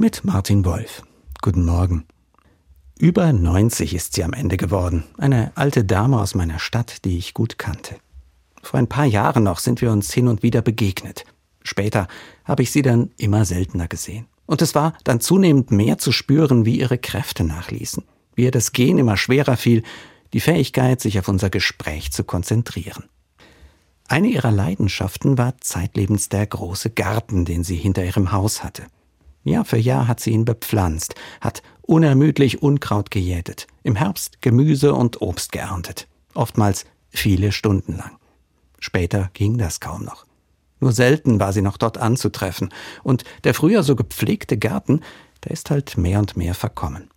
mit Martin Wolf. Guten Morgen. Über 90 ist sie am Ende geworden, eine alte Dame aus meiner Stadt, die ich gut kannte. Vor ein paar Jahren noch sind wir uns hin und wieder begegnet. Später habe ich sie dann immer seltener gesehen. Und es war dann zunehmend mehr zu spüren, wie ihre Kräfte nachließen, wie ihr das Gehen immer schwerer fiel, die Fähigkeit, sich auf unser Gespräch zu konzentrieren. Eine ihrer Leidenschaften war zeitlebens der große Garten, den sie hinter ihrem Haus hatte. Jahr für Jahr hat sie ihn bepflanzt, hat unermüdlich Unkraut gejätet, im Herbst Gemüse und Obst geerntet, oftmals viele Stunden lang. Später ging das kaum noch. Nur selten war sie noch dort anzutreffen, und der früher so gepflegte Garten, der ist halt mehr und mehr verkommen.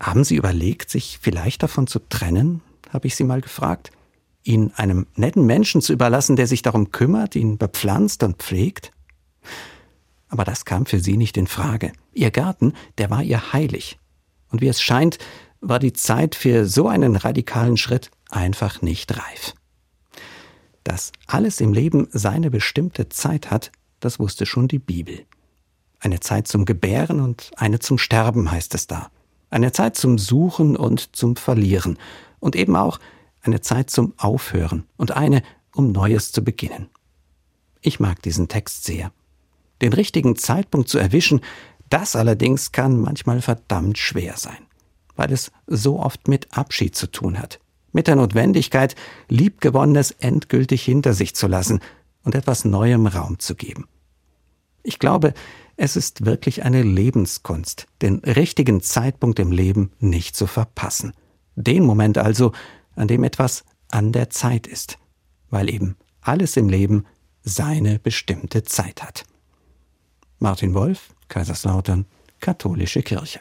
Haben Sie überlegt, sich vielleicht davon zu trennen? habe ich sie mal gefragt ihn einem netten Menschen zu überlassen, der sich darum kümmert, ihn bepflanzt und pflegt? Aber das kam für sie nicht in Frage. Ihr Garten, der war ihr heilig. Und wie es scheint, war die Zeit für so einen radikalen Schritt einfach nicht reif. Dass alles im Leben seine bestimmte Zeit hat, das wusste schon die Bibel. Eine Zeit zum Gebären und eine zum Sterben heißt es da. Eine Zeit zum Suchen und zum Verlieren. Und eben auch eine Zeit zum Aufhören und eine, um Neues zu beginnen. Ich mag diesen Text sehr. Den richtigen Zeitpunkt zu erwischen, das allerdings kann manchmal verdammt schwer sein, weil es so oft mit Abschied zu tun hat, mit der Notwendigkeit, liebgewonnenes endgültig hinter sich zu lassen und etwas Neuem Raum zu geben. Ich glaube, es ist wirklich eine Lebenskunst, den richtigen Zeitpunkt im Leben nicht zu verpassen. Den Moment also, an dem etwas an der Zeit ist, weil eben alles im Leben seine bestimmte Zeit hat. Martin Wolf, Kaiserslautern, Katholische Kirche.